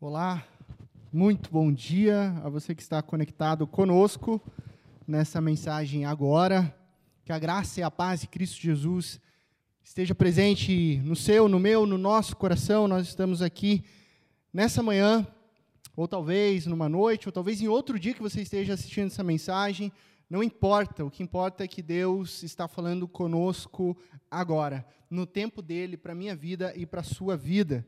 Olá, muito bom dia a você que está conectado conosco nessa mensagem agora. Que a graça e a paz de Cristo Jesus esteja presente no seu, no meu, no nosso coração. Nós estamos aqui nessa manhã, ou talvez numa noite, ou talvez em outro dia que você esteja assistindo essa mensagem. Não importa, o que importa é que Deus está falando conosco agora, no tempo dele, para a minha vida e para a sua vida.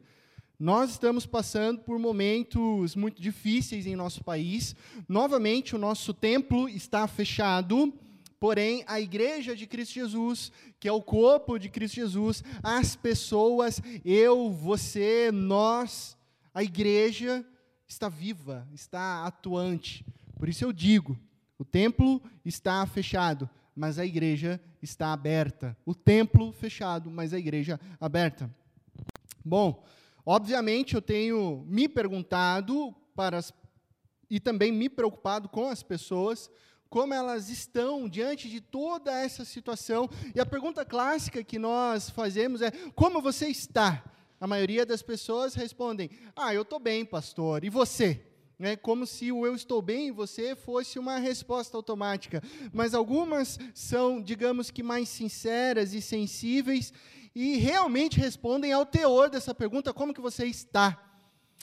Nós estamos passando por momentos muito difíceis em nosso país. Novamente, o nosso templo está fechado, porém, a igreja de Cristo Jesus, que é o corpo de Cristo Jesus, as pessoas, eu, você, nós, a igreja está viva, está atuante. Por isso eu digo: o templo está fechado, mas a igreja está aberta. O templo fechado, mas a igreja aberta. Bom. Obviamente, eu tenho me perguntado para as, e também me preocupado com as pessoas, como elas estão diante de toda essa situação. E a pergunta clássica que nós fazemos é: como você está? A maioria das pessoas respondem: Ah, eu estou bem, pastor. E você? É como se o eu estou bem e você fosse uma resposta automática. Mas algumas são, digamos que, mais sinceras e sensíveis e realmente respondem ao teor dessa pergunta: como que você está?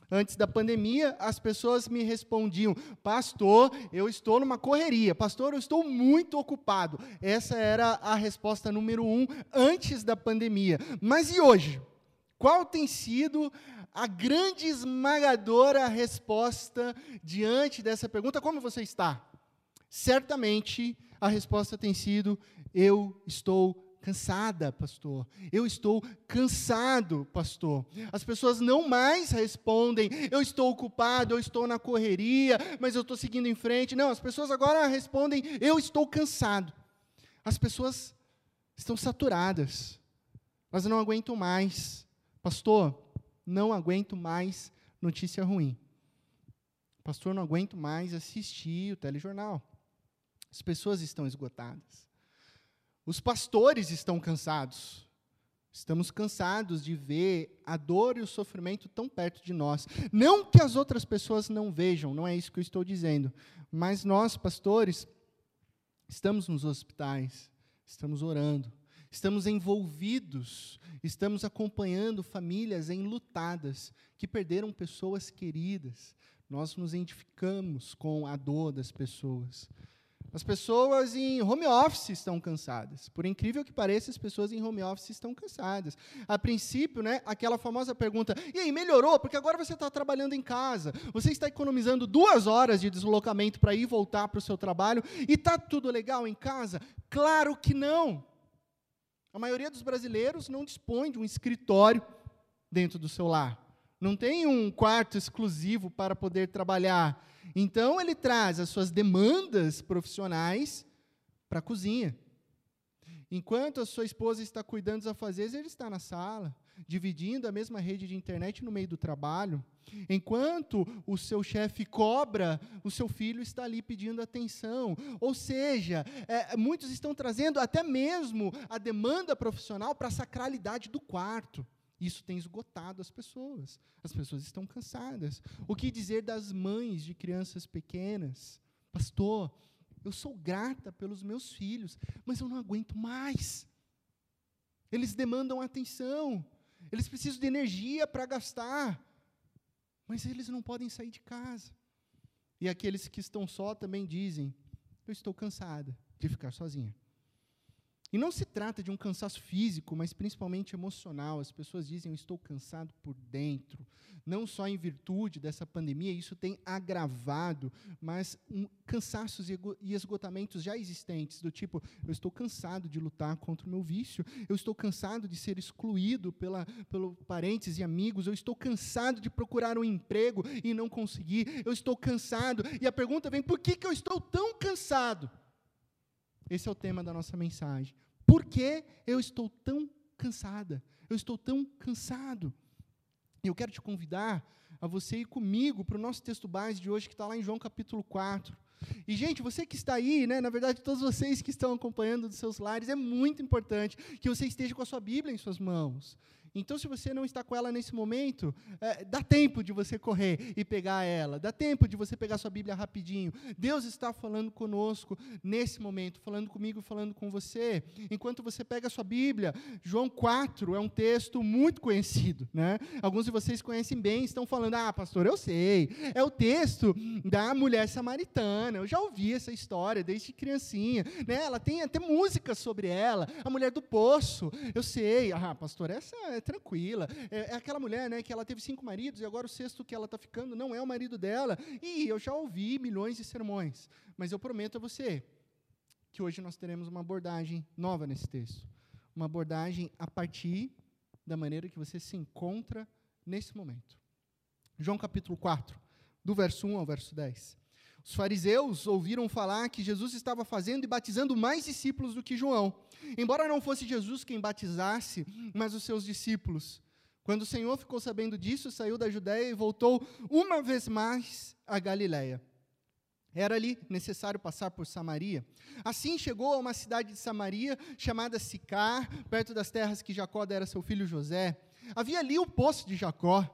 Antes da pandemia, as pessoas me respondiam: Pastor, eu estou numa correria. Pastor, eu estou muito ocupado. Essa era a resposta número um antes da pandemia. Mas e hoje? Qual tem sido a grande esmagadora resposta diante dessa pergunta? Como você está? Certamente a resposta tem sido: Eu estou cansada, pastor. Eu estou cansado, pastor. As pessoas não mais respondem, eu estou ocupado, eu estou na correria, mas eu estou seguindo em frente. Não, as pessoas agora respondem, eu estou cansado. As pessoas estão saturadas, mas não aguentam mais. Pastor, não aguento mais notícia ruim. Pastor, não aguento mais assistir o telejornal. As pessoas estão esgotadas. Os pastores estão cansados. Estamos cansados de ver a dor e o sofrimento tão perto de nós. Não que as outras pessoas não vejam, não é isso que eu estou dizendo. Mas nós, pastores, estamos nos hospitais, estamos orando, estamos envolvidos, estamos acompanhando famílias enlutadas que perderam pessoas queridas. Nós nos identificamos com a dor das pessoas. As pessoas em home office estão cansadas. Por incrível que pareça, as pessoas em home office estão cansadas. A princípio, né, aquela famosa pergunta: e aí, melhorou? Porque agora você está trabalhando em casa. Você está economizando duas horas de deslocamento para ir e voltar para o seu trabalho. E está tudo legal em casa? Claro que não. A maioria dos brasileiros não dispõe de um escritório dentro do seu lar. Não tem um quarto exclusivo para poder trabalhar. Então, ele traz as suas demandas profissionais para a cozinha. Enquanto a sua esposa está cuidando dos afazeres, ele está na sala, dividindo a mesma rede de internet no meio do trabalho. Enquanto o seu chefe cobra, o seu filho está ali pedindo atenção. Ou seja, é, muitos estão trazendo até mesmo a demanda profissional para a sacralidade do quarto. Isso tem esgotado as pessoas. As pessoas estão cansadas. O que dizer das mães de crianças pequenas? Pastor, eu sou grata pelos meus filhos, mas eu não aguento mais. Eles demandam atenção. Eles precisam de energia para gastar. Mas eles não podem sair de casa. E aqueles que estão só também dizem: Eu estou cansada de ficar sozinha. E não se trata de um cansaço físico, mas principalmente emocional. As pessoas dizem: Eu estou cansado por dentro. Não só em virtude dessa pandemia, isso tem agravado, mas um, cansaços e esgotamentos já existentes, do tipo: Eu estou cansado de lutar contra o meu vício. Eu estou cansado de ser excluído pela, pelo parentes e amigos. Eu estou cansado de procurar um emprego e não conseguir. Eu estou cansado. E a pergunta vem: Por que, que eu estou tão cansado? Esse é o tema da nossa mensagem. Por que eu estou tão cansada? Eu estou tão cansado. Eu quero te convidar a você ir comigo para o nosso texto base de hoje, que está lá em João capítulo 4. E, gente, você que está aí, né, na verdade, todos vocês que estão acompanhando dos seus lares, é muito importante que você esteja com a sua Bíblia em suas mãos. Então, se você não está com ela nesse momento, é, dá tempo de você correr e pegar ela, dá tempo de você pegar sua Bíblia rapidinho. Deus está falando conosco nesse momento, falando comigo falando com você. Enquanto você pega a sua Bíblia, João 4 é um texto muito conhecido. Né? Alguns de vocês conhecem bem, estão falando, ah, pastor, eu sei. É o texto da mulher samaritana. Eu já ouvi essa história desde criancinha. Né? Ela tem até música sobre ela, a mulher do poço. Eu sei, ah, pastor, essa é tranquila. É, é, aquela mulher né, que ela teve cinco maridos e agora o sexto que ela está ficando não é o marido dela. E eu já ouvi milhões de sermões. Mas eu prometo a você que hoje nós teremos uma abordagem nova nesse texto. Uma abordagem a partir da maneira que você se encontra nesse momento. João capítulo 4, do verso 1 ao verso 10. Os fariseus ouviram falar que Jesus estava fazendo e batizando mais discípulos do que João. Embora não fosse Jesus quem batizasse, mas os seus discípulos. Quando o Senhor ficou sabendo disso, saiu da Judéia e voltou uma vez mais a Galiléia. Era-lhe necessário passar por Samaria. Assim chegou a uma cidade de Samaria, chamada Sicar, perto das terras que Jacó dera a seu filho José. Havia ali o poço de Jacó.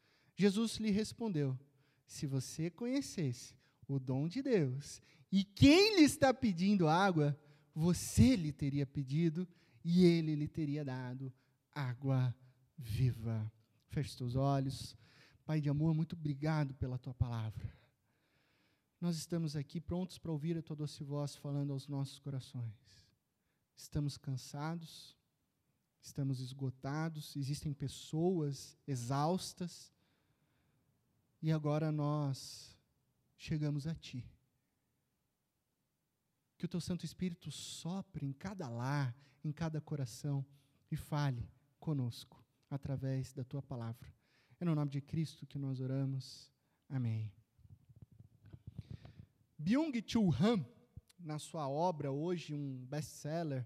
Jesus lhe respondeu: Se você conhecesse o dom de Deus e quem lhe está pedindo água, você lhe teria pedido e ele lhe teria dado água viva. Feche seus olhos. Pai de amor, muito obrigado pela tua palavra. Nós estamos aqui prontos para ouvir a tua doce voz falando aos nossos corações. Estamos cansados, estamos esgotados, existem pessoas exaustas, e agora nós chegamos a Ti. Que o Teu Santo Espírito sopre em cada lar, em cada coração e fale conosco através da Tua palavra. É no nome de Cristo que nós oramos. Amém. Byung-Chul Han, na sua obra, hoje um best-seller,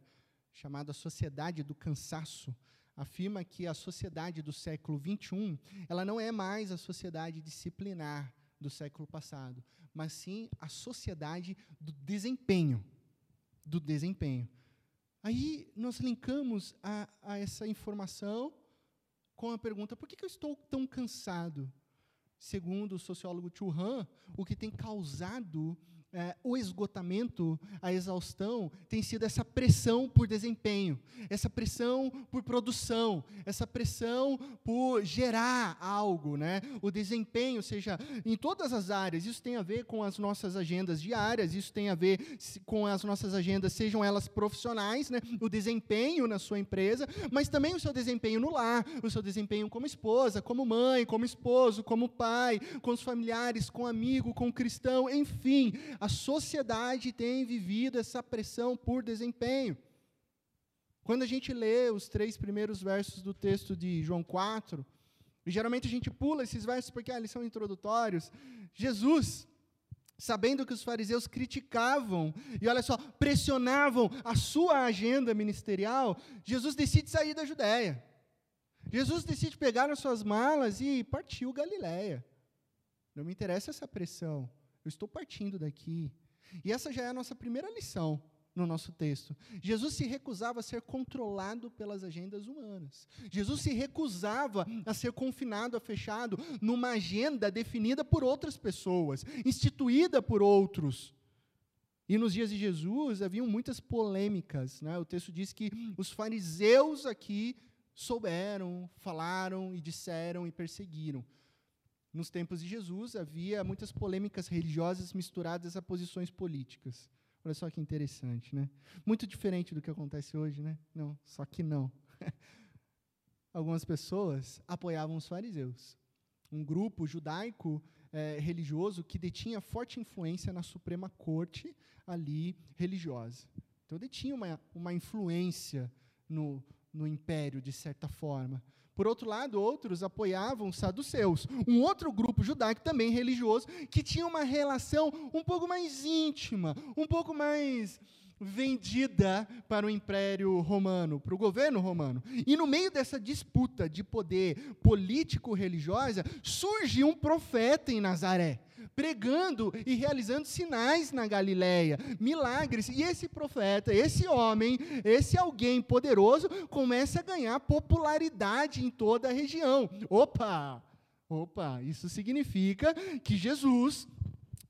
chamado A Sociedade do Cansaço, afirma que a sociedade do século XXI ela não é mais a sociedade disciplinar do século passado, mas sim a sociedade do desempenho, do desempenho. Aí nós linkamos a, a essa informação com a pergunta: por que, que eu estou tão cansado? Segundo o sociólogo Churran, o que tem causado é, o esgotamento, a exaustão, tem sido essa pressão por desempenho, essa pressão por produção, essa pressão por gerar algo, né? O desempenho, seja em todas as áreas, isso tem a ver com as nossas agendas diárias, isso tem a ver com as nossas agendas, sejam elas profissionais, né? O desempenho na sua empresa, mas também o seu desempenho no lar, o seu desempenho como esposa, como mãe, como esposo, como pai, com os familiares, com amigo, com cristão, enfim, a sociedade tem vivido essa pressão por desempenho. Quando a gente lê os três primeiros versos do texto de João 4, e geralmente a gente pula esses versos porque ah, eles são introdutórios, Jesus, sabendo que os fariseus criticavam e, olha só, pressionavam a sua agenda ministerial, Jesus decide sair da Judéia. Jesus decide pegar as suas malas e partiu Galiléia. Não me interessa essa pressão. Eu estou partindo daqui. E essa já é a nossa primeira lição no nosso texto. Jesus se recusava a ser controlado pelas agendas humanas. Jesus se recusava a ser confinado, a fechado numa agenda definida por outras pessoas, instituída por outros. E nos dias de Jesus haviam muitas polêmicas. Né? O texto diz que os fariseus aqui souberam, falaram e disseram e perseguiram. Nos tempos de Jesus, havia muitas polêmicas religiosas misturadas a posições políticas. Olha só que interessante, né? Muito diferente do que acontece hoje, né? Não, só que não. Algumas pessoas apoiavam os fariseus, um grupo judaico é, religioso que detinha forte influência na Suprema Corte ali religiosa. Então, detinha uma, uma influência no, no império, de certa forma. Por outro lado, outros apoiavam os saduceus, um outro grupo judaico também religioso, que tinha uma relação um pouco mais íntima, um pouco mais vendida para o Império Romano, para o governo romano. E no meio dessa disputa de poder político-religiosa, surge um profeta em Nazaré, pregando e realizando sinais na Galileia, milagres. E esse profeta, esse homem, esse alguém poderoso, começa a ganhar popularidade em toda a região. Opa! Opa, isso significa que Jesus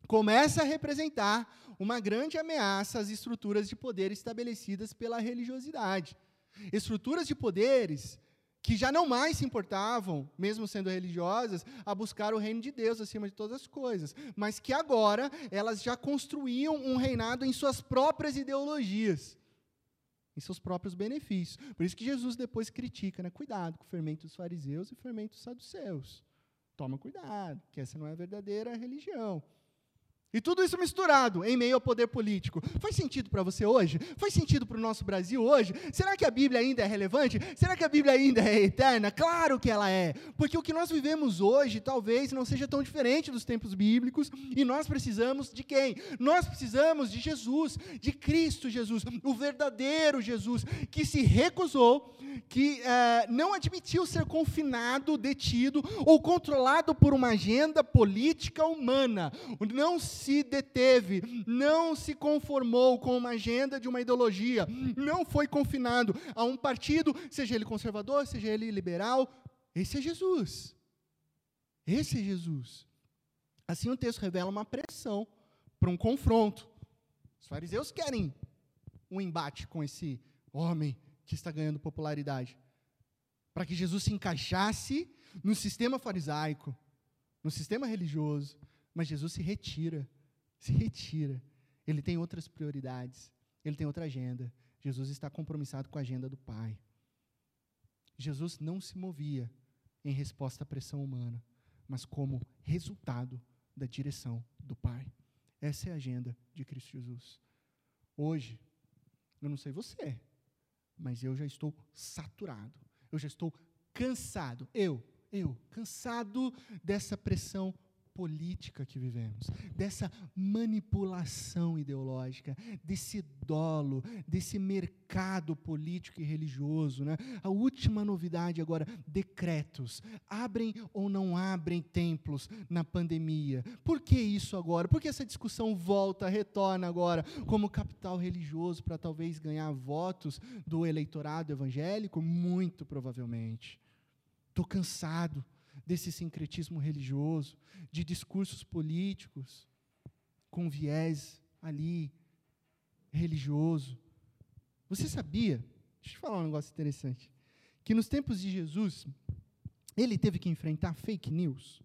começa a representar uma grande ameaça às estruturas de poder estabelecidas pela religiosidade. Estruturas de poderes que já não mais se importavam, mesmo sendo religiosas, a buscar o reino de Deus acima de todas as coisas, mas que agora elas já construíam um reinado em suas próprias ideologias, em seus próprios benefícios. Por isso que Jesus depois critica, né? Cuidado com o fermento dos fariseus e o fermento dos saduceus. Toma cuidado, que essa não é a verdadeira religião. E tudo isso misturado em meio ao poder político. Faz sentido para você hoje? Faz sentido para o nosso Brasil hoje? Será que a Bíblia ainda é relevante? Será que a Bíblia ainda é eterna? Claro que ela é. Porque o que nós vivemos hoje talvez não seja tão diferente dos tempos bíblicos. E nós precisamos de quem? Nós precisamos de Jesus, de Cristo Jesus, o verdadeiro Jesus, que se recusou, que eh, não admitiu ser confinado, detido ou controlado por uma agenda política humana. Não deteve, não se conformou com uma agenda de uma ideologia, não foi confinado a um partido, seja ele conservador, seja ele liberal. Esse é Jesus. Esse é Jesus. Assim o texto revela uma pressão para um confronto. Os fariseus querem um embate com esse homem que está ganhando popularidade. Para que Jesus se encaixasse no sistema farisaico, no sistema religioso. Mas Jesus se retira se retira. Ele tem outras prioridades. Ele tem outra agenda. Jesus está compromissado com a agenda do Pai. Jesus não se movia em resposta à pressão humana, mas como resultado da direção do Pai. Essa é a agenda de Cristo Jesus. Hoje, eu não sei você, mas eu já estou saturado. Eu já estou cansado. Eu, eu, cansado dessa pressão política que vivemos, dessa manipulação ideológica, desse dolo, desse mercado político e religioso. Né? A última novidade agora: decretos. Abrem ou não abrem templos na pandemia? Por que isso agora? Por que essa discussão volta, retorna agora como capital religioso para talvez ganhar votos do eleitorado evangélico? Muito provavelmente. Estou cansado desse sincretismo religioso, de discursos políticos com viés ali religioso. Você sabia? Deixa eu falar um negócio interessante. Que nos tempos de Jesus, ele teve que enfrentar fake news.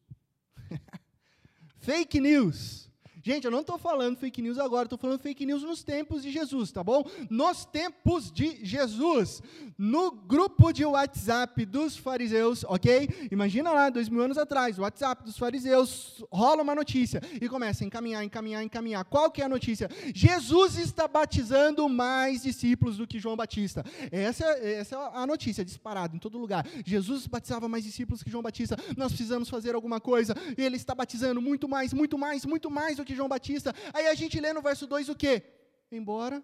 fake news. Gente, eu não estou falando fake news agora, estou falando fake news nos tempos de Jesus, tá bom? Nos tempos de Jesus, no grupo de WhatsApp dos fariseus, ok? Imagina lá, dois mil anos atrás, o WhatsApp dos fariseus, rola uma notícia e começa a encaminhar, encaminhar, encaminhar. Qual que é a notícia? Jesus está batizando mais discípulos do que João Batista. Essa, essa é a notícia, disparada em todo lugar. Jesus batizava mais discípulos que João Batista. Nós precisamos fazer alguma coisa. Ele está batizando muito mais, muito mais, muito mais do que João Batista. Aí a gente lê no verso 2 o quê? Embora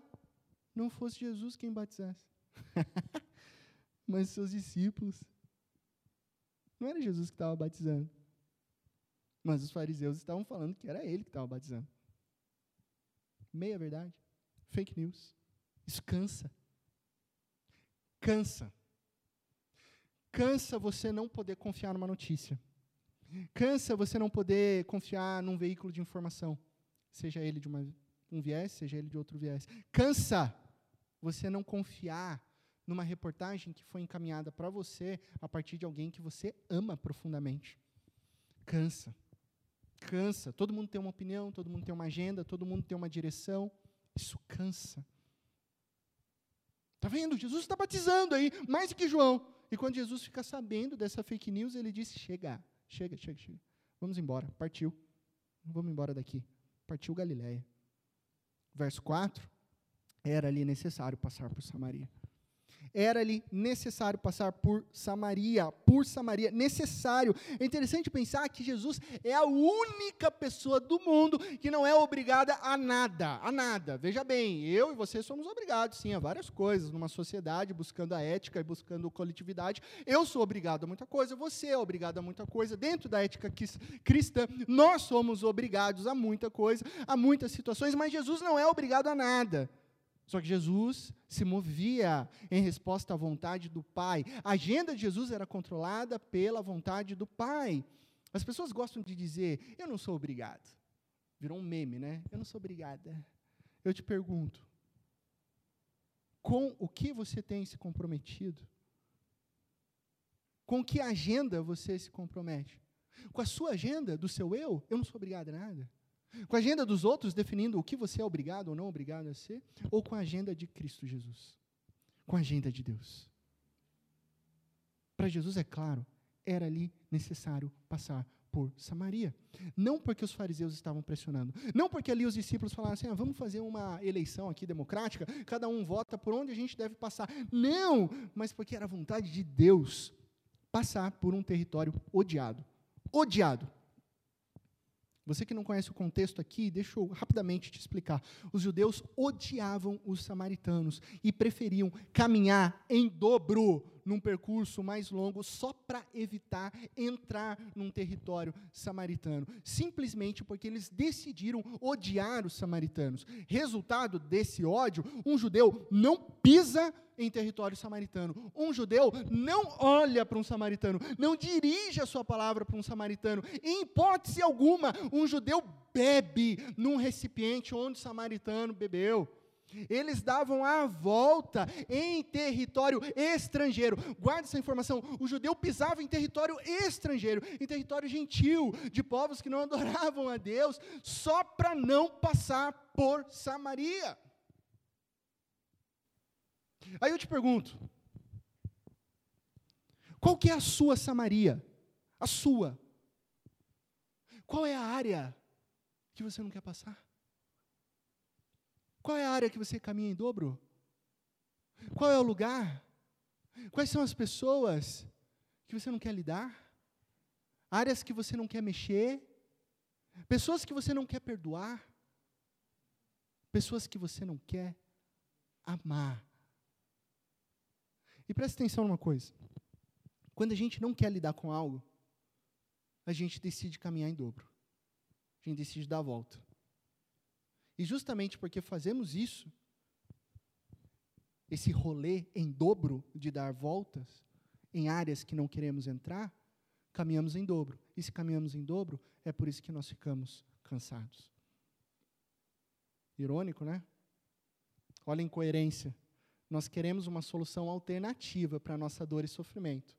não fosse Jesus quem batizasse, mas seus discípulos. Não era Jesus que estava batizando. Mas os fariseus estavam falando que era ele que estava batizando. Meia verdade. Fake news. Isso cansa. Cansa. Cansa você não poder confiar numa notícia. Cansa você não poder confiar num veículo de informação, seja ele de uma, um viés, seja ele de outro viés. Cansa você não confiar numa reportagem que foi encaminhada para você a partir de alguém que você ama profundamente. Cansa. Cansa. Todo mundo tem uma opinião, todo mundo tem uma agenda, todo mundo tem uma direção. Isso cansa. Está vendo? Jesus está batizando aí, mais do que João. E quando Jesus fica sabendo dessa fake news, ele diz: chega. Chega, chega, chega. Vamos embora. Partiu. Vamos embora daqui. Partiu Galiléia. Verso 4. Era ali necessário passar por Samaria. Era-lhe necessário passar por Samaria, por Samaria, necessário. É interessante pensar que Jesus é a única pessoa do mundo que não é obrigada a nada, a nada. Veja bem, eu e você somos obrigados, sim, a várias coisas numa sociedade, buscando a ética e buscando coletividade. Eu sou obrigado a muita coisa, você é obrigado a muita coisa. Dentro da ética cristã, nós somos obrigados a muita coisa, a muitas situações, mas Jesus não é obrigado a nada. Só que Jesus se movia em resposta à vontade do Pai. A agenda de Jesus era controlada pela vontade do Pai. As pessoas gostam de dizer: Eu não sou obrigado. Virou um meme, né? Eu não sou obrigada. Eu te pergunto: com o que você tem se comprometido? Com que agenda você se compromete? Com a sua agenda, do seu eu? Eu não sou obrigada a nada. Com a agenda dos outros definindo o que você é obrigado ou não obrigado a ser, ou com a agenda de Cristo Jesus? Com a agenda de Deus. Para Jesus é claro, era ali necessário passar por Samaria. Não porque os fariseus estavam pressionando, não porque ali os discípulos falaram assim: ah, vamos fazer uma eleição aqui democrática, cada um vota por onde a gente deve passar. Não, mas porque era vontade de Deus passar por um território odiado. Odiado. Você que não conhece o contexto aqui, deixa eu rapidamente te explicar. Os judeus odiavam os samaritanos e preferiam caminhar em dobro num percurso mais longo só para evitar entrar num território samaritano, simplesmente porque eles decidiram odiar os samaritanos. Resultado desse ódio, um judeu não pisa em território samaritano. Um judeu não olha para um samaritano, não dirige a sua palavra para um samaritano. Em hipótese alguma, um judeu bebe num recipiente onde o samaritano bebeu. Eles davam a volta em território estrangeiro. Guarde essa informação. O judeu pisava em território estrangeiro, em território gentil, de povos que não adoravam a Deus, só para não passar por Samaria. Aí eu te pergunto: qual que é a sua Samaria? A sua. Qual é a área que você não quer passar? Qual é a área que você caminha em dobro? Qual é o lugar? Quais são as pessoas que você não quer lidar? Áreas que você não quer mexer? Pessoas que você não quer perdoar? Pessoas que você não quer amar? E preste atenção numa coisa. Quando a gente não quer lidar com algo, a gente decide caminhar em dobro. A gente decide dar a volta. E justamente porque fazemos isso, esse rolê em dobro de dar voltas em áreas que não queremos entrar, caminhamos em dobro. E se caminhamos em dobro, é por isso que nós ficamos cansados. Irônico, né? Olha a incoerência. Nós queremos uma solução alternativa para a nossa dor e sofrimento.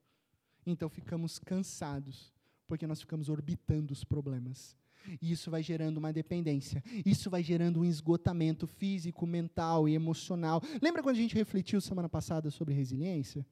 Então ficamos cansados, porque nós ficamos orbitando os problemas. E isso vai gerando uma dependência. Isso vai gerando um esgotamento físico, mental e emocional. Lembra quando a gente refletiu semana passada sobre resiliência?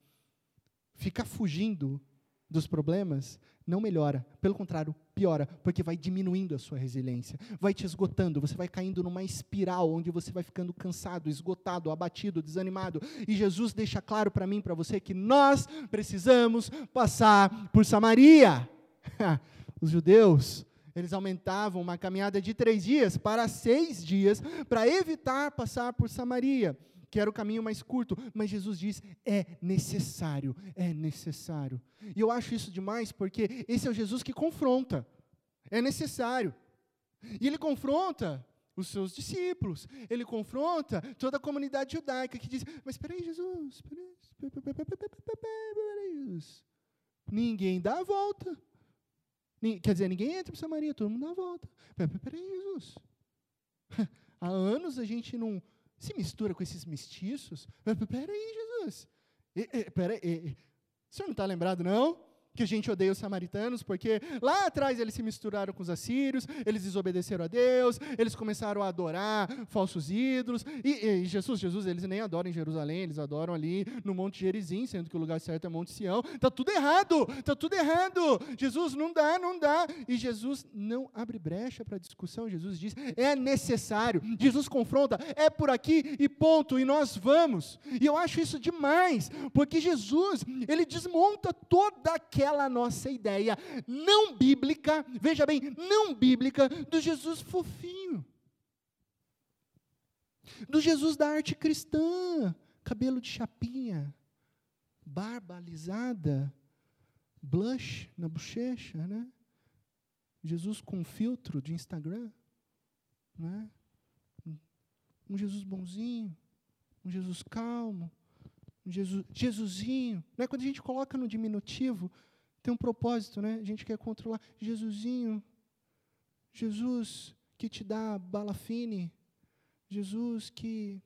Ficar fugindo dos problemas não melhora, pelo contrário, piora, porque vai diminuindo a sua resiliência, vai te esgotando, você vai caindo numa espiral onde você vai ficando cansado, esgotado, abatido, desanimado. E Jesus deixa claro para mim, para você que nós precisamos passar por Samaria. Os judeus eles aumentavam uma caminhada de três dias para seis dias, para evitar passar por Samaria, que era o caminho mais curto. Mas Jesus diz: é necessário, é necessário. E eu acho isso demais, porque esse é o Jesus que confronta. É necessário. E ele confronta os seus discípulos, ele confronta toda a comunidade judaica que diz: Mas espera aí, Jesus, peraí, Jesus. Ninguém dá a volta. Quer dizer, ninguém entra para Samaria, todo mundo dá a volta. Peraí, Jesus. Há anos a gente não se mistura com esses mestiços. Peraí, Jesus. Peraí, o senhor não está lembrado, não? Que a gente odeia os samaritanos, porque lá atrás eles se misturaram com os assírios, eles desobedeceram a Deus, eles começaram a adorar falsos ídolos. E, e Jesus, Jesus, eles nem adoram em Jerusalém, eles adoram ali no Monte Gerizim, sendo que o lugar certo é Monte Sião. Está tudo errado, está tudo errado. Jesus, não dá, não dá. E Jesus não abre brecha para discussão. Jesus diz: é necessário. Jesus confronta, é por aqui e ponto, e nós vamos. E eu acho isso demais, porque Jesus, ele desmonta toda aquela aquela nossa ideia não bíblica, veja bem, não bíblica, do Jesus fofinho. Do Jesus da arte cristã, cabelo de chapinha, barba alisada, blush na bochecha, né? Jesus com filtro de Instagram, né? Um Jesus bonzinho, um Jesus calmo, um Jesus, Jesusinho. Né? Quando a gente coloca no diminutivo, tem um propósito, né? A gente quer controlar. Jesusinho, Jesus que te dá bala fine, Jesus que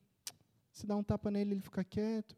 se dá um tapa nele ele fica quieto.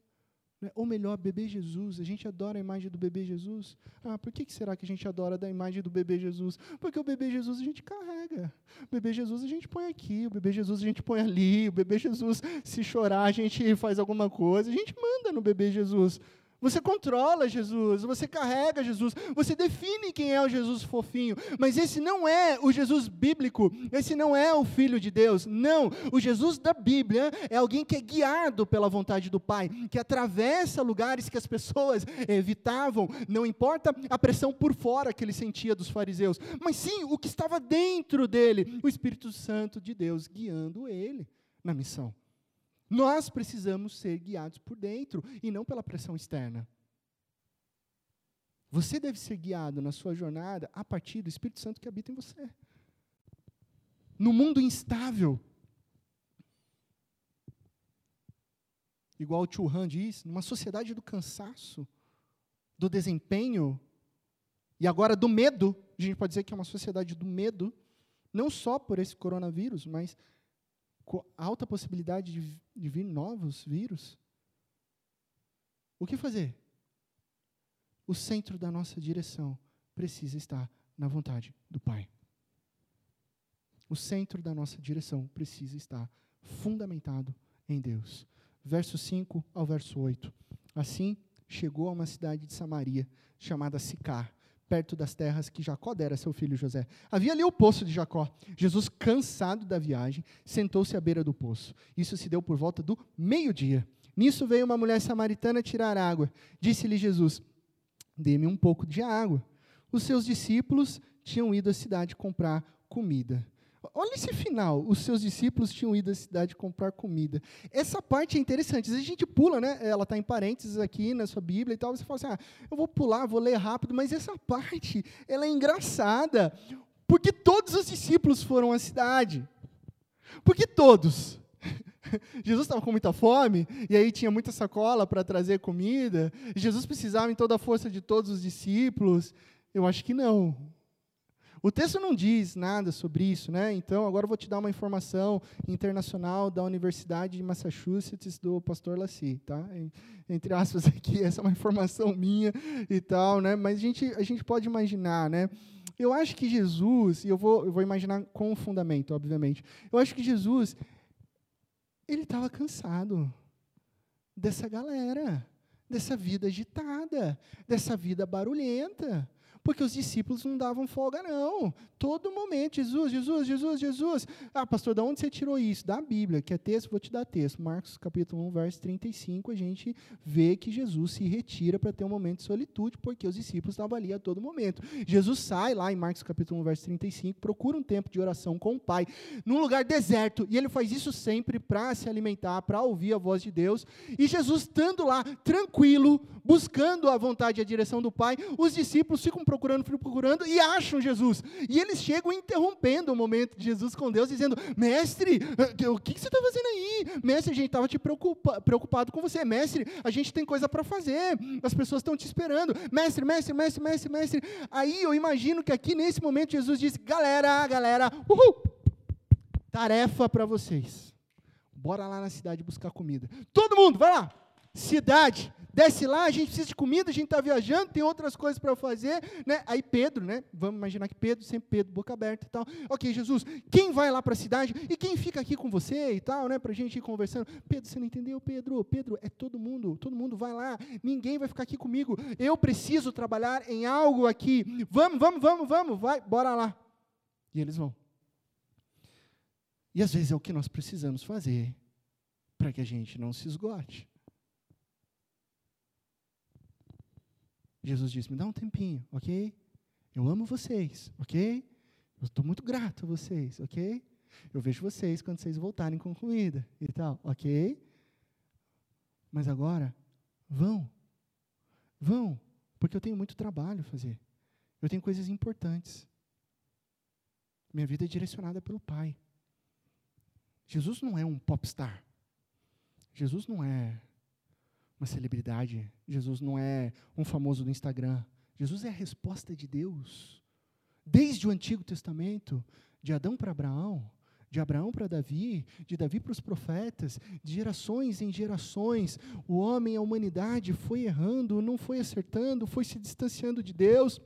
Né? Ou melhor, bebê Jesus. A gente adora a imagem do bebê Jesus. Ah, por que, que será que a gente adora da imagem do bebê Jesus? Porque o bebê Jesus a gente carrega. O bebê Jesus a gente põe aqui, o bebê Jesus a gente põe ali, o bebê Jesus, se chorar, a gente faz alguma coisa. A gente manda no bebê Jesus. Você controla Jesus, você carrega Jesus, você define quem é o Jesus fofinho, mas esse não é o Jesus bíblico, esse não é o Filho de Deus, não. O Jesus da Bíblia é alguém que é guiado pela vontade do Pai, que atravessa lugares que as pessoas evitavam, não importa a pressão por fora que ele sentia dos fariseus, mas sim o que estava dentro dele, o Espírito Santo de Deus guiando ele na missão. Nós precisamos ser guiados por dentro e não pela pressão externa. Você deve ser guiado na sua jornada a partir do Espírito Santo que habita em você. No mundo instável, igual o Churran diz, numa sociedade do cansaço, do desempenho, e agora do medo, a gente pode dizer que é uma sociedade do medo, não só por esse coronavírus, mas com alta possibilidade de, de vir novos vírus, o que fazer? O centro da nossa direção precisa estar na vontade do Pai. O centro da nossa direção precisa estar fundamentado em Deus. Verso 5 ao verso 8. Assim chegou a uma cidade de Samaria, chamada Sicar, perto das terras que Jacó dera a seu filho José. Havia ali o poço de Jacó. Jesus, cansado da viagem, sentou-se à beira do poço. Isso se deu por volta do meio-dia. Nisso veio uma mulher samaritana tirar água. Disse-lhe Jesus: Dê-me um pouco de água. Os seus discípulos tinham ido à cidade comprar comida. Olha esse final. Os seus discípulos tinham ido à cidade comprar comida. Essa parte é interessante. Às vezes a gente pula, né? Ela está em parênteses aqui na sua Bíblia e tal. Você fala assim: ah, eu vou pular, vou ler rápido. Mas essa parte, ela é engraçada. Porque todos os discípulos foram à cidade. Porque todos. Jesus estava com muita fome, e aí tinha muita sacola para trazer comida. Jesus precisava em toda a força de todos os discípulos. Eu acho que não. O texto não diz nada sobre isso, né? Então, agora eu vou te dar uma informação internacional da Universidade de Massachusetts do pastor Lacy, tá? Entre aspas aqui, essa é uma informação minha e tal, né? Mas a gente, a gente pode imaginar, né? Eu acho que Jesus, e eu vou, eu vou imaginar com fundamento, obviamente. Eu acho que Jesus, ele estava cansado dessa galera, dessa vida agitada, dessa vida barulhenta. Porque os discípulos não davam folga, não. Todo momento, Jesus, Jesus, Jesus, Jesus. Ah, pastor, de onde você tirou isso? Da Bíblia, que é texto, vou te dar texto. Marcos capítulo 1, verso 35, a gente vê que Jesus se retira para ter um momento de solitude, porque os discípulos estavam ali a todo momento. Jesus sai lá em Marcos capítulo 1, verso 35, procura um tempo de oração com o Pai, num lugar deserto, e ele faz isso sempre para se alimentar, para ouvir a voz de Deus. E Jesus, estando lá, tranquilo, buscando a vontade e a direção do Pai, os discípulos ficam procurando, procurando e acham Jesus. E eles chegam interrompendo o momento de Jesus com Deus, dizendo: Mestre, eh, o que, você está fazendo aí? Mestre, a gente estava te preocupa, preocupado com você. Mestre, a gente tem coisa para fazer. As pessoas estão te esperando. Mestre, mestre, mestre, mestre, mestre. Aí eu imagino que aqui nesse momento Jesus disse: Galera, galera, uhul, tarefa para vocês. Bora lá na cidade buscar comida. Todo mundo, vai lá. Cidade, desce lá, a gente precisa de comida, a gente está viajando, tem outras coisas para fazer, né? Aí Pedro, né? Vamos imaginar que Pedro, sempre Pedro, boca aberta e tal. Ok, Jesus, quem vai lá para a cidade e quem fica aqui com você e tal, né? Para a gente ir conversando. Pedro, você não entendeu, Pedro? Pedro, é todo mundo, todo mundo vai lá, ninguém vai ficar aqui comigo. Eu preciso trabalhar em algo aqui. Vamos, vamos, vamos, vamos, vai, bora lá. E eles vão. E às vezes é o que nós precisamos fazer para que a gente não se esgote. Jesus disse: Me dá um tempinho, ok? Eu amo vocês, ok? Eu estou muito grato a vocês, ok? Eu vejo vocês quando vocês voltarem com comida e tal, ok? Mas agora, vão. Vão, porque eu tenho muito trabalho a fazer. Eu tenho coisas importantes. Minha vida é direcionada pelo Pai. Jesus não é um popstar. Jesus não é uma celebridade. Jesus não é um famoso do Instagram. Jesus é a resposta de Deus. Desde o Antigo Testamento, de Adão para Abraão, de Abraão para Davi, de Davi para os profetas, de gerações em gerações, o homem, a humanidade foi errando, não foi acertando, foi se distanciando de Deus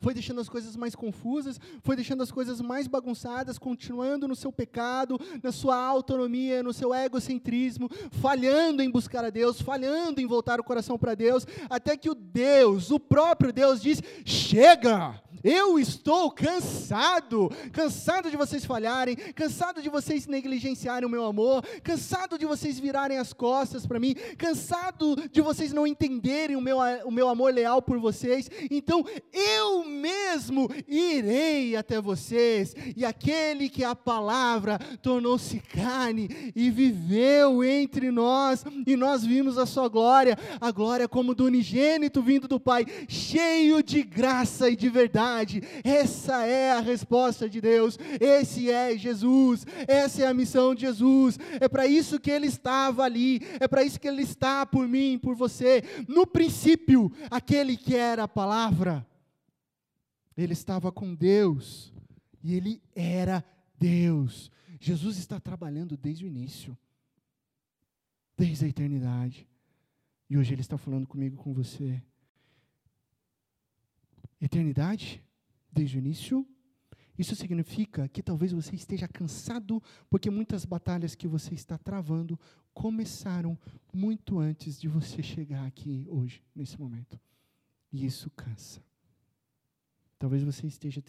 foi deixando as coisas mais confusas, foi deixando as coisas mais bagunçadas, continuando no seu pecado, na sua autonomia, no seu egocentrismo, falhando em buscar a Deus, falhando em voltar o coração para Deus, até que o Deus, o próprio Deus, diz: chega! Eu estou cansado, cansado de vocês falharem, cansado de vocês negligenciarem o meu amor, cansado de vocês virarem as costas para mim, cansado de vocês não entenderem o meu, o meu amor leal por vocês. Então eu mesmo irei até vocês, e aquele que a palavra tornou-se carne e viveu entre nós, e nós vimos a sua glória, a glória como do unigênito vindo do Pai, cheio de graça e de verdade Essa é a resposta de Deus. Esse é Jesus. Essa é a missão de Jesus. É para isso que ele estava ali. É para isso que ele está por mim, por você. No princípio, aquele que era a palavra, ele estava com Deus e ele era Deus. Jesus está trabalhando desde o início, desde a eternidade. E hoje Ele está falando comigo, com você. Eternidade desde o início. Isso significa que talvez você esteja cansado, porque muitas batalhas que você está travando começaram muito antes de você chegar aqui hoje, nesse momento. E isso cansa. Talvez você esteja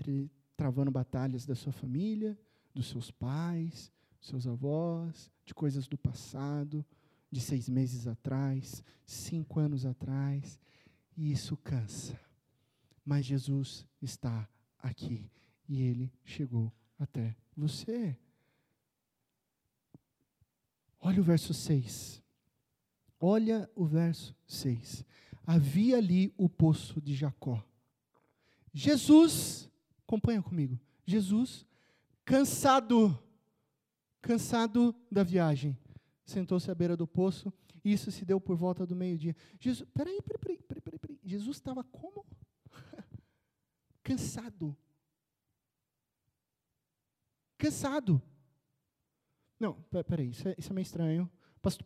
travando batalhas da sua família, dos seus pais, dos seus avós, de coisas do passado, de seis meses atrás, cinco anos atrás, e isso cansa. Mas Jesus está aqui. E ele chegou até você. Olha o verso 6. Olha o verso 6. Havia ali o poço de Jacó. Jesus, acompanha comigo. Jesus, cansado, cansado da viagem, sentou-se à beira do poço. Isso se deu por volta do meio-dia. Jesus, peraí, peraí, peraí, peraí, peraí. Jesus estava como? Cansado. Cansado. Não, peraí, isso é, isso é meio estranho.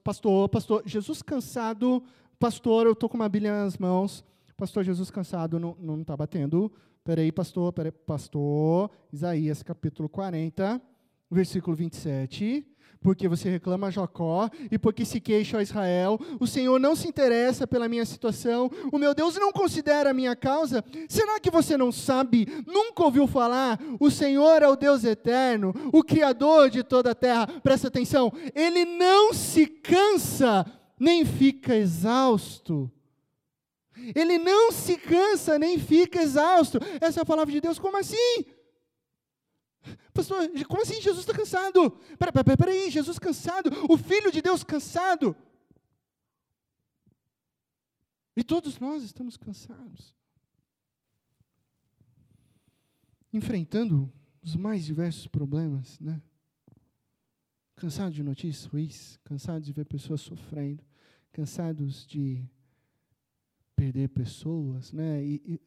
Pastor, pastor, Jesus cansado, pastor, eu estou com uma Bíblia nas mãos, pastor, Jesus cansado não está batendo. Peraí, pastor, peraí, pastor, Isaías capítulo 40, versículo 27 porque você reclama Jacó e porque se queixa a Israel. O Senhor não se interessa pela minha situação. O meu Deus não considera a minha causa. Será que você não sabe? Nunca ouviu falar? O Senhor é o Deus eterno, o Criador de toda a terra. Presta atenção. Ele não se cansa nem fica exausto. Ele não se cansa nem fica exausto. Essa é a palavra de Deus. Como assim? Pastor, como assim Jesus está cansado? Peraí, peraí, peraí, Jesus cansado, o Filho de Deus cansado. E todos nós estamos cansados. Enfrentando os mais diversos problemas, né? Cansado de notícias ruins, cansados de ver pessoas sofrendo, cansados de perder pessoas, né? E, e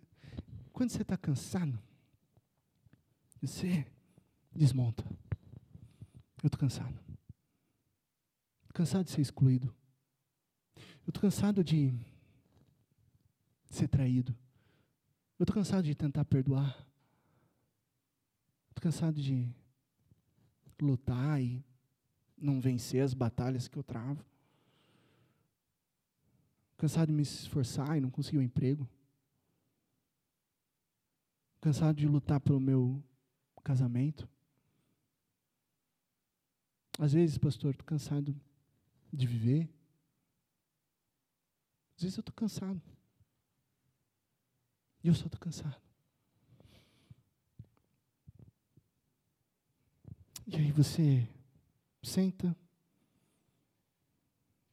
quando você está cansado, você desmonta. Eu estou cansado. Cansado de ser excluído. Eu estou cansado de ser traído. Eu estou cansado de tentar perdoar. Estou cansado de lutar e não vencer as batalhas que eu travo. Cansado de me esforçar e não conseguir um emprego. Cansado de lutar pelo meu casamento. Às vezes, pastor, estou cansado de viver. Às vezes eu estou cansado. E eu só estou cansado. E aí você senta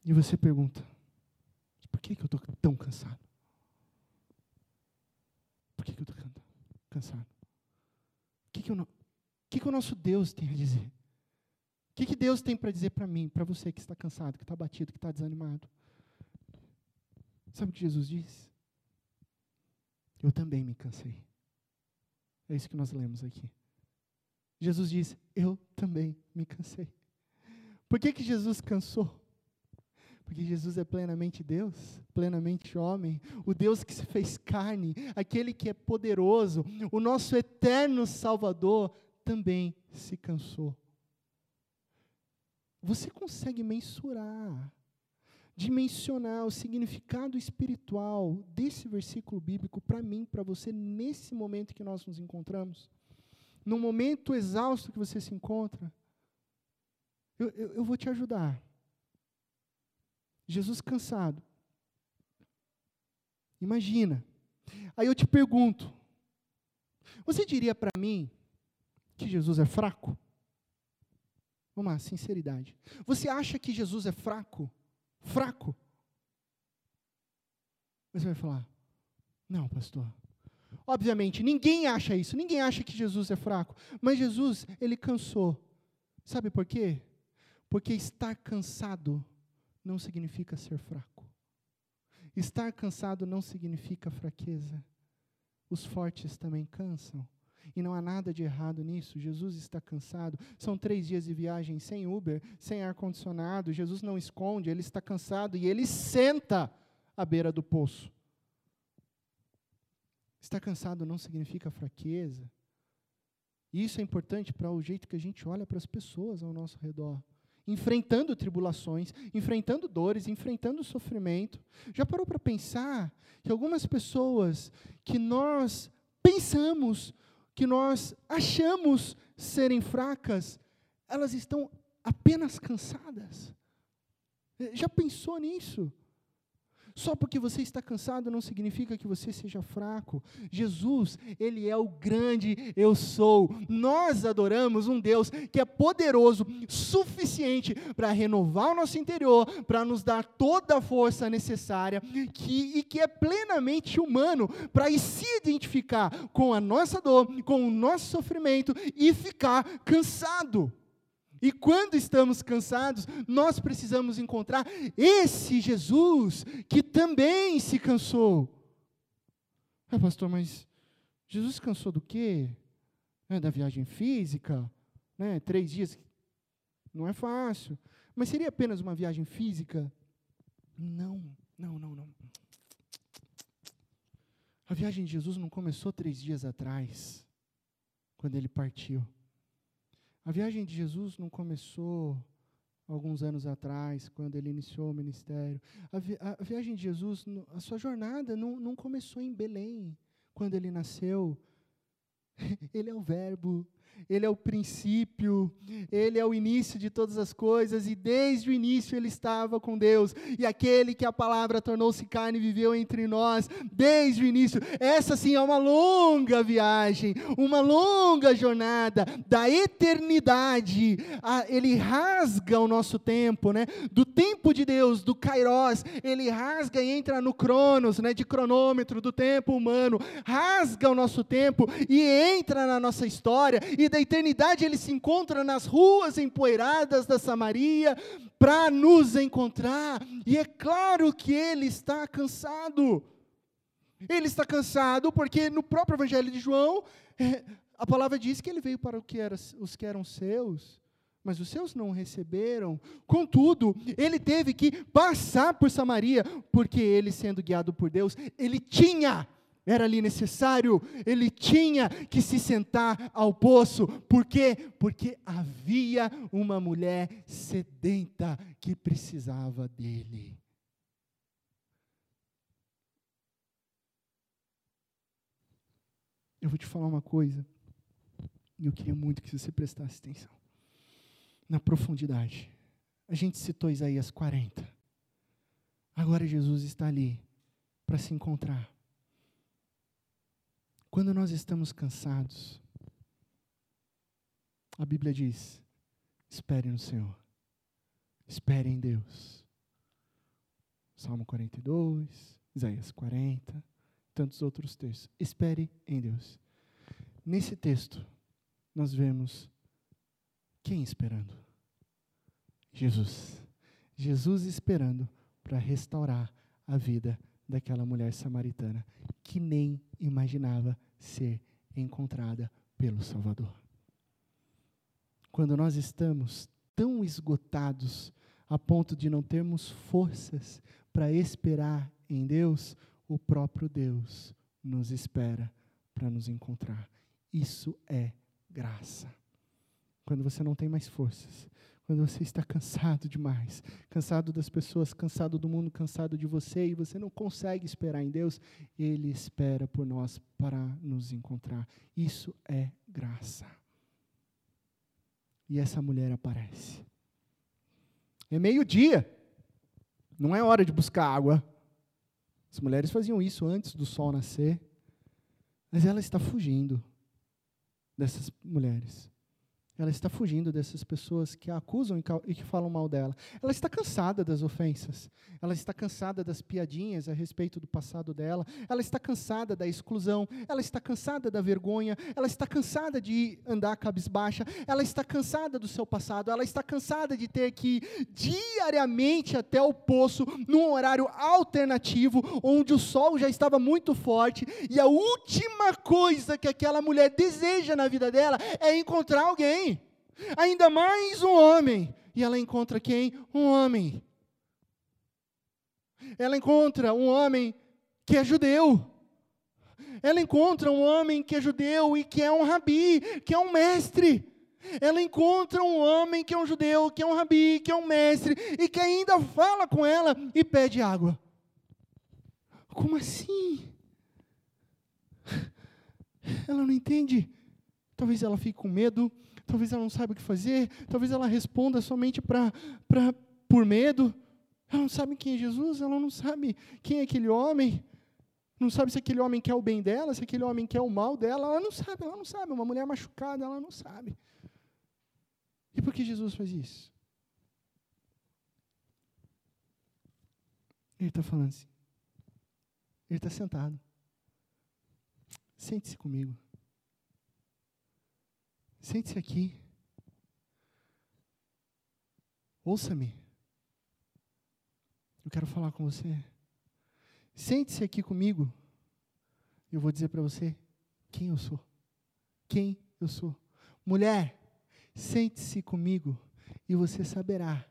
e você pergunta: por que, que eu estou tão cansado? Por que, que eu estou cansado? O que, que, que, que o nosso Deus tem a dizer? Que, que Deus tem para dizer para mim, para você que está cansado, que está batido, que está desanimado? Sabe o que Jesus diz? Eu também me cansei. É isso que nós lemos aqui. Jesus diz: Eu também me cansei. Por que, que Jesus cansou? Porque Jesus é plenamente Deus, plenamente homem, o Deus que se fez carne, aquele que é poderoso, o nosso eterno Salvador também se cansou. Você consegue mensurar dimensionar o significado espiritual desse versículo bíblico para mim, para você, nesse momento que nós nos encontramos? No momento exausto que você se encontra, eu, eu, eu vou te ajudar. Jesus cansado. Imagina. Aí eu te pergunto: você diria para mim que Jesus é fraco? Vamos lá, sinceridade. Você acha que Jesus é fraco? fraco. Você vai falar: não, pastor. Obviamente, ninguém acha isso, ninguém acha que Jesus é fraco, mas Jesus, ele cansou. Sabe por quê? Porque estar cansado não significa ser fraco. Estar cansado não significa fraqueza. Os fortes também cansam. E não há nada de errado nisso. Jesus está cansado. São três dias de viagem sem Uber, sem ar-condicionado. Jesus não esconde, ele está cansado e ele senta à beira do poço. Estar cansado não significa fraqueza. E isso é importante para o jeito que a gente olha para as pessoas ao nosso redor. Enfrentando tribulações, enfrentando dores, enfrentando sofrimento. Já parou para pensar que algumas pessoas que nós pensamos que nós achamos serem fracas, elas estão apenas cansadas. Já pensou nisso? Só porque você está cansado não significa que você seja fraco. Jesus, Ele é o grande eu sou. Nós adoramos um Deus que é poderoso, suficiente para renovar o nosso interior, para nos dar toda a força necessária, que, e que é plenamente humano para se identificar com a nossa dor, com o nosso sofrimento e ficar cansado. E quando estamos cansados, nós precisamos encontrar esse Jesus que também se cansou. Ah, pastor, mas Jesus cansou do quê? É, da viagem física? Né? Três dias. Não é fácil. Mas seria apenas uma viagem física? Não, não, não, não. A viagem de Jesus não começou três dias atrás, quando ele partiu. A viagem de Jesus não começou alguns anos atrás, quando ele iniciou o ministério. A, vi a viagem de Jesus, a sua jornada não, não começou em Belém, quando ele nasceu. Ele é o Verbo, ele é o princípio, Ele é o início de todas as coisas, e desde o início Ele estava com Deus, e aquele que a palavra tornou-se carne viveu entre nós, desde o início. Essa sim é uma longa viagem, uma longa jornada da eternidade. ele rasga o nosso tempo, né? Do tempo de Deus, do Kairos, ele rasga e entra no Cronos, né? De cronômetro, do tempo humano, rasga o nosso tempo e entra na nossa história e da eternidade ele se encontra nas ruas empoeiradas da Samaria para nos encontrar. E é claro que ele está cansado. Ele está cansado porque no próprio Evangelho de João, é, a palavra diz que ele veio para que era, os que eram seus, mas os seus não receberam. Contudo, ele teve que passar por Samaria, porque ele, sendo guiado por Deus, ele tinha, era ali necessário, ele tinha que se sentar ao poço. Por quê? Porque havia uma mulher sedenta que precisava dele. Eu vou te falar uma coisa, e eu queria muito que você prestasse atenção na profundidade. A gente citou Isaías 40. Agora Jesus está ali para se encontrar. Quando nós estamos cansados, a Bíblia diz: espere no Senhor, espere em Deus. Salmo 42, Isaías 40, tantos outros textos. Espere em Deus. Nesse texto, nós vemos quem esperando? Jesus. Jesus esperando para restaurar a vida daquela mulher samaritana que nem imaginava ser encontrada pelo Salvador. Quando nós estamos tão esgotados a ponto de não termos forças para esperar em Deus, o próprio Deus nos espera para nos encontrar. Isso é graça quando você não tem mais forças, quando você está cansado demais, cansado das pessoas, cansado do mundo, cansado de você e você não consegue esperar em Deus, Ele espera por nós para nos encontrar. Isso é graça. E essa mulher aparece. É meio-dia, não é hora de buscar água. As mulheres faziam isso antes do sol nascer, mas ela está fugindo dessas mulheres. Ela está fugindo dessas pessoas que a acusam e que falam mal dela. Ela está cansada das ofensas. Ela está cansada das piadinhas a respeito do passado dela. Ela está cansada da exclusão. Ela está cansada da vergonha. Ela está cansada de andar cabisbaixa. Ela está cansada do seu passado. Ela está cansada de ter que ir diariamente até o poço num horário alternativo, onde o sol já estava muito forte. E a última coisa que aquela mulher deseja na vida dela é encontrar alguém ainda mais um homem. E ela encontra quem? Um homem. Ela encontra um homem que é judeu. Ela encontra um homem que é judeu e que é um rabi, que é um mestre. Ela encontra um homem que é um judeu, que é um rabi, que é um mestre, e que ainda fala com ela e pede água. Como assim? Ela não entende. Talvez ela fique com medo, talvez ela não saiba o que fazer, talvez ela responda somente pra, pra, por medo. Ela não sabe quem é Jesus, ela não sabe quem é aquele homem, não sabe se aquele homem quer o bem dela, se aquele homem quer o mal dela, ela não sabe, ela não sabe. Uma mulher machucada, ela não sabe. E por que Jesus faz isso? Ele está falando assim. Ele está sentado. Sente-se comigo. Sente-se aqui. Ouça-me. Eu quero falar com você. Sente-se aqui comigo. Eu vou dizer para você quem eu sou. Quem eu sou. Mulher, sente-se comigo e você saberá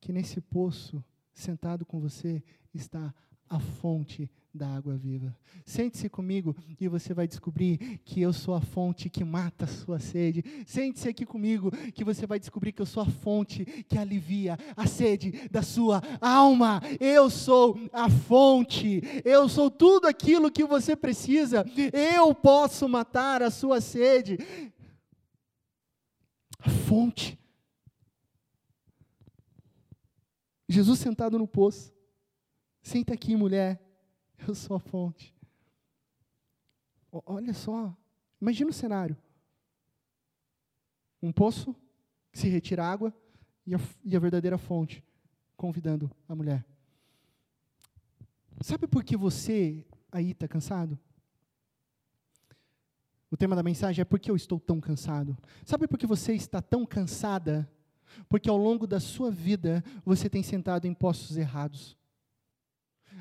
que nesse poço, sentado com você, está a fonte da água viva. Sente-se comigo e você vai descobrir que eu sou a fonte que mata a sua sede. Sente-se aqui comigo que você vai descobrir que eu sou a fonte que alivia a sede da sua alma. Eu sou a fonte. Eu sou tudo aquilo que você precisa. Eu posso matar a sua sede. A fonte. Jesus sentado no poço. Senta aqui, mulher Eu sou a fonte. Olha só, imagina o cenário. Um poço que se retira água e a, e a verdadeira fonte convidando a mulher. Sabe por que você aí está cansado? O tema da mensagem é por que eu estou tão cansado. Sabe por que você está tão cansada? Porque ao longo da sua vida você tem sentado em postos errados.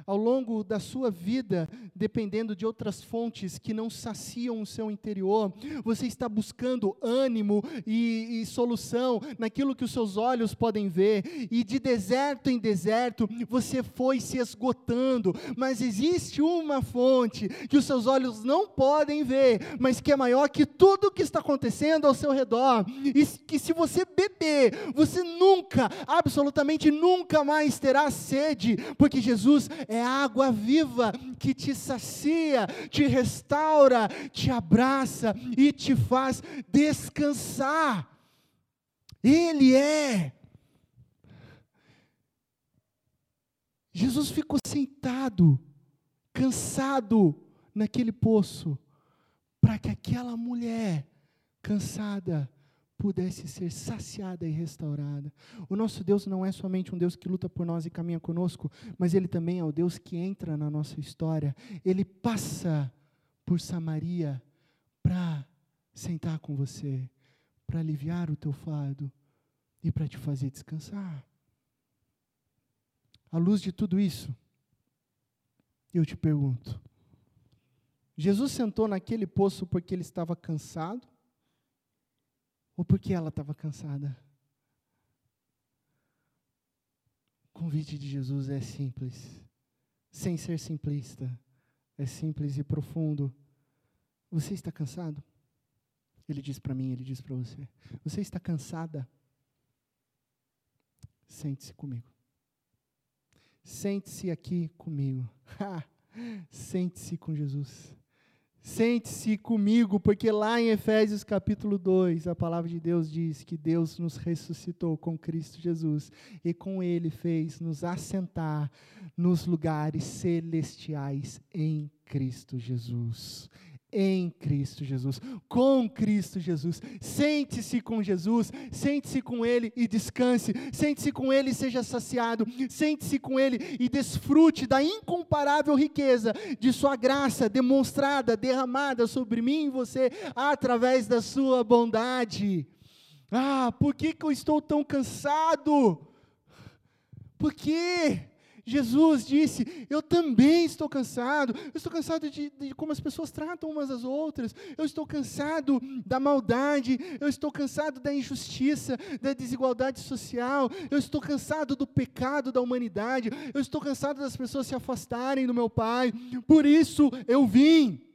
Ao longo da sua vida, dependendo de outras fontes que não saciam o seu interior, você está buscando ânimo e, e solução naquilo que os seus olhos podem ver, e de deserto em deserto você foi se esgotando, mas existe uma fonte que os seus olhos não podem ver, mas que é maior que tudo que está acontecendo ao seu redor, e que se você beber, você nunca, absolutamente nunca mais terá sede, porque Jesus é água viva que te sacia, te restaura, te abraça e te faz descansar. Ele é. Jesus ficou sentado, cansado naquele poço, para que aquela mulher cansada pudesse ser saciada e restaurada. O nosso Deus não é somente um Deus que luta por nós e caminha conosco, mas Ele também é o Deus que entra na nossa história. Ele passa por Samaria para sentar com você, para aliviar o teu fardo e para te fazer descansar. À luz de tudo isso, eu te pergunto: Jesus sentou naquele poço porque ele estava cansado? Ou porque ela estava cansada. O convite de Jesus é simples, sem ser simplista, é simples e profundo. Você está cansado? Ele diz para mim, ele diz para você. Você está cansada? Sente-se comigo. Sente-se aqui comigo. Sente-se com Jesus. Sente-se comigo, porque lá em Efésios capítulo 2, a palavra de Deus diz que Deus nos ressuscitou com Cristo Jesus e com Ele fez nos assentar nos lugares celestiais em Cristo Jesus em Cristo Jesus, com Cristo Jesus. Sente-se com Jesus, sente-se com Ele e descanse, sente-se com Ele e seja saciado, sente-se com Ele e desfrute da incomparável riqueza de Sua graça demonstrada, derramada sobre mim e você através da Sua bondade. Ah, por que, que eu estou tão cansado? Por quê? Jesus disse: Eu também estou cansado. Eu estou cansado de, de, como as pessoas tratam umas às outras. Eu estou cansado da maldade. Eu estou cansado da injustiça, da desigualdade social. Eu estou cansado do pecado da humanidade. Eu estou cansado das pessoas se afastarem do meu Pai. Por isso eu vim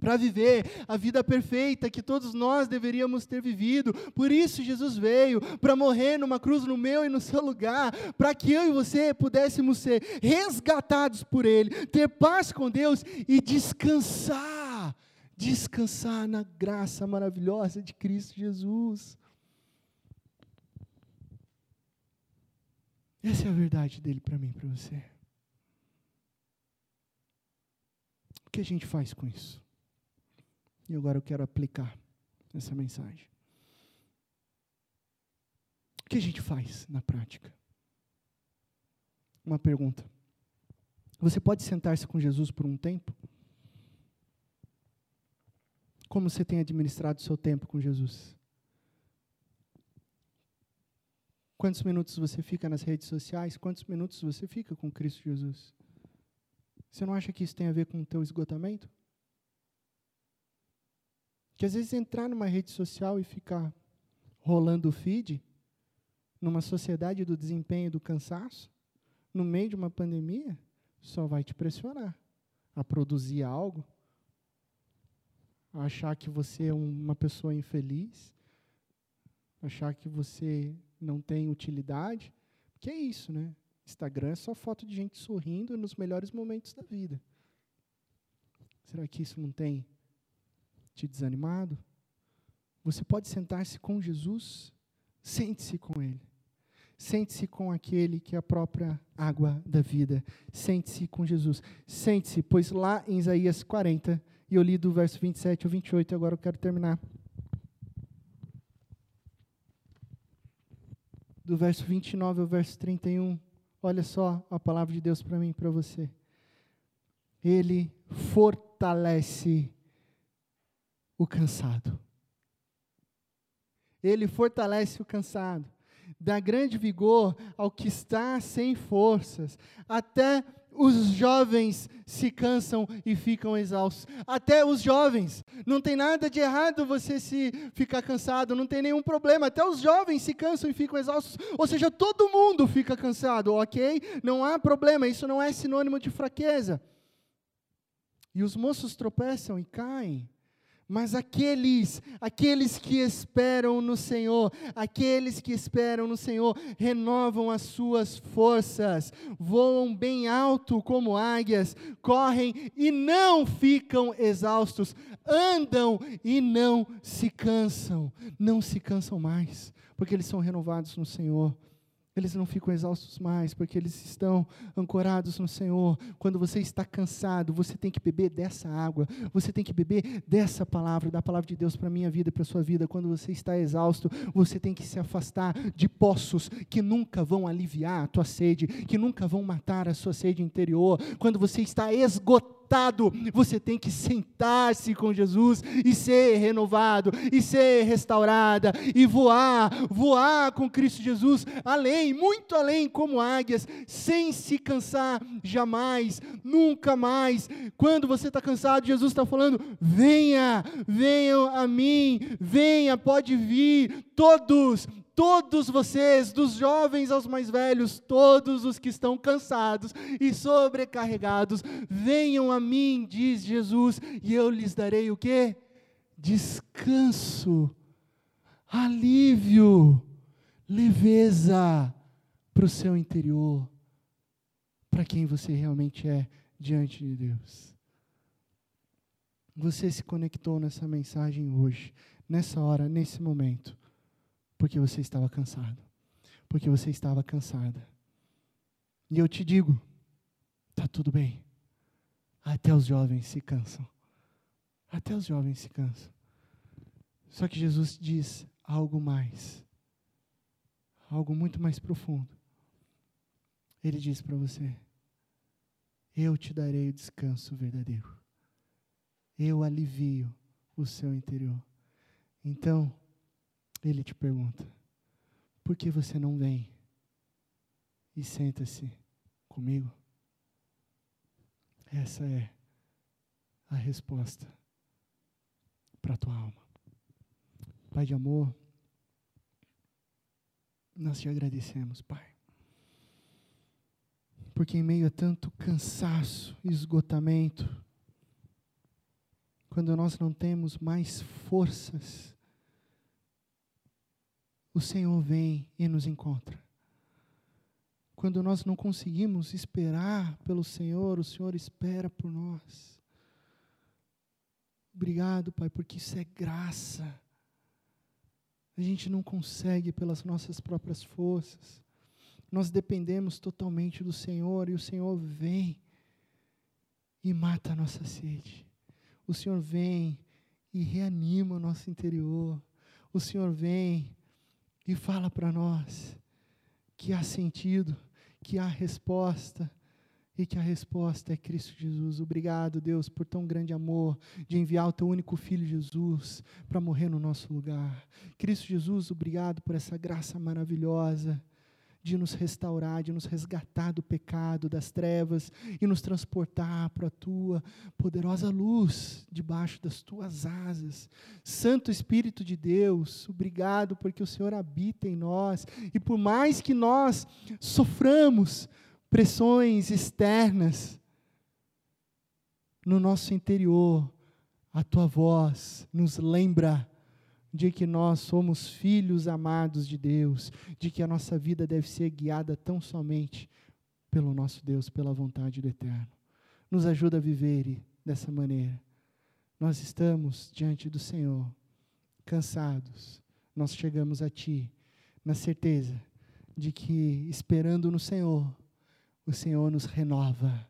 para viver a vida perfeita que todos nós deveríamos ter vivido. Por isso Jesus veio para morrer numa cruz no meu e no seu lugar, para que eu e você pudéssemos ser resgatados por ele, ter paz com Deus e descansar, descansar na graça maravilhosa de Cristo Jesus. Essa é a verdade dele para mim, para você. O que a gente faz com isso? E agora eu quero aplicar essa mensagem. O que a gente faz na prática? Uma pergunta. Você pode sentar-se com Jesus por um tempo? Como você tem administrado o seu tempo com Jesus? Quantos minutos você fica nas redes sociais? Quantos minutos você fica com Cristo Jesus? Você não acha que isso tem a ver com o teu esgotamento? Que às vezes entrar numa rede social e ficar rolando o feed, numa sociedade do desempenho e do cansaço, no meio de uma pandemia, só vai te pressionar a produzir algo, a achar que você é uma pessoa infeliz, achar que você não tem utilidade. Que é isso, né? Instagram é só foto de gente sorrindo nos melhores momentos da vida. Será que isso não tem te desanimado, você pode sentar-se com Jesus, sente-se com Ele. Sente-se com aquele que é a própria água da vida. Sente-se com Jesus. Sente-se, pois lá em Isaías 40, e eu li do verso 27 ao 28, e agora eu quero terminar. Do verso 29 ao verso 31, olha só a palavra de Deus para mim e para você. Ele fortalece o cansado. Ele fortalece o cansado. dá grande vigor ao que está sem forças. Até os jovens se cansam e ficam exaustos. Até os jovens. Não tem nada de errado você se ficar cansado, não tem nenhum problema. Até os jovens se cansam e ficam exaustos. Ou seja, todo mundo fica cansado, ok? Não há problema, isso não é sinônimo de fraqueza. E os moços tropeçam e caem. Mas aqueles, aqueles que esperam no Senhor, aqueles que esperam no Senhor, renovam as suas forças, voam bem alto como águias, correm e não ficam exaustos, andam e não se cansam, não se cansam mais, porque eles são renovados no Senhor eles não ficam exaustos mais, porque eles estão ancorados no Senhor. Quando você está cansado, você tem que beber dessa água, você tem que beber dessa palavra, da palavra de Deus para a minha vida e para a sua vida. Quando você está exausto, você tem que se afastar de poços que nunca vão aliviar a tua sede, que nunca vão matar a sua sede interior. Quando você está esgotado, você tem que sentar-se com Jesus e ser renovado, e ser restaurada, e voar, voar com Cristo Jesus, além, muito além, como águias, sem se cansar jamais, nunca mais. Quando você está cansado, Jesus está falando: venha, venham a mim, venha, pode vir, todos, todos vocês, dos jovens aos mais velhos, todos os que estão cansados e sobrecarregados, venham a mim, diz Jesus, e eu lhes darei o que? Descanso, alívio, leveza para o seu interior, para quem você realmente é diante de Deus. Você se conectou nessa mensagem hoje, nessa hora, nesse momento porque você estava cansado. Porque você estava cansada. E eu te digo, está tudo bem. Até os jovens se cansam. Até os jovens se cansam. Só que Jesus diz algo mais. Algo muito mais profundo. Ele diz para você: Eu te darei o descanso verdadeiro. Eu alivio o seu interior. Então, ele te pergunta: por que você não vem e senta-se comigo? Essa é a resposta para a tua alma. Pai de amor, nós te agradecemos, Pai. Porque em meio a tanto cansaço, esgotamento, quando nós não temos mais forças o Senhor vem e nos encontra. Quando nós não conseguimos esperar pelo Senhor, o Senhor espera por nós. Obrigado, Pai, porque isso é graça. A gente não consegue pelas nossas próprias forças. Nós dependemos totalmente do Senhor e o Senhor vem e mata a nossa sede. O Senhor vem e reanima o nosso interior. O Senhor vem e fala para nós que há sentido, que há resposta e que a resposta é Cristo Jesus. Obrigado, Deus, por tão grande amor de enviar o teu único filho Jesus para morrer no nosso lugar. Cristo Jesus, obrigado por essa graça maravilhosa de nos restaurar, de nos resgatar do pecado, das trevas e nos transportar para a tua poderosa luz debaixo das tuas asas. Santo Espírito de Deus, obrigado porque o Senhor habita em nós e por mais que nós soframos pressões externas no nosso interior, a tua voz nos lembra de que nós somos filhos amados de Deus, de que a nossa vida deve ser guiada tão somente pelo nosso Deus, pela vontade do Eterno. Nos ajuda a viver dessa maneira. Nós estamos diante do Senhor, cansados, nós chegamos a Ti, na certeza de que, esperando no Senhor, o Senhor nos renova,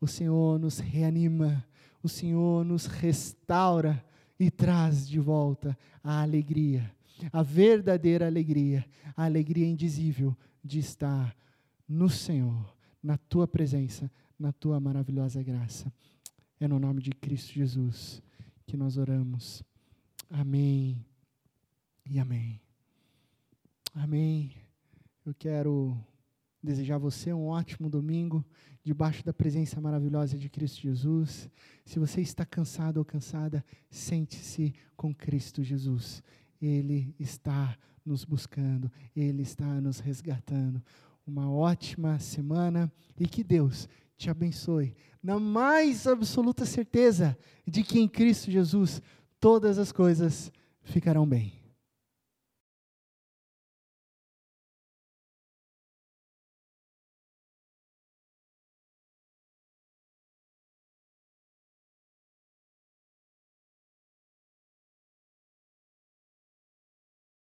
o Senhor nos reanima, o Senhor nos restaura e traz de volta a alegria, a verdadeira alegria, a alegria indizível de estar no Senhor, na tua presença, na tua maravilhosa graça. É no nome de Cristo Jesus que nós oramos. Amém e amém. Amém Eu quero desejar a você um ótimo domingo, debaixo da presença maravilhosa de Cristo Jesus. Se você está cansado ou cansada, sente-se com Cristo Jesus. Ele está nos buscando, Ele está nos resgatando. Uma ótima semana e que Deus te abençoe, na mais absoluta certeza de que em Cristo Jesus todas as coisas ficarão bem.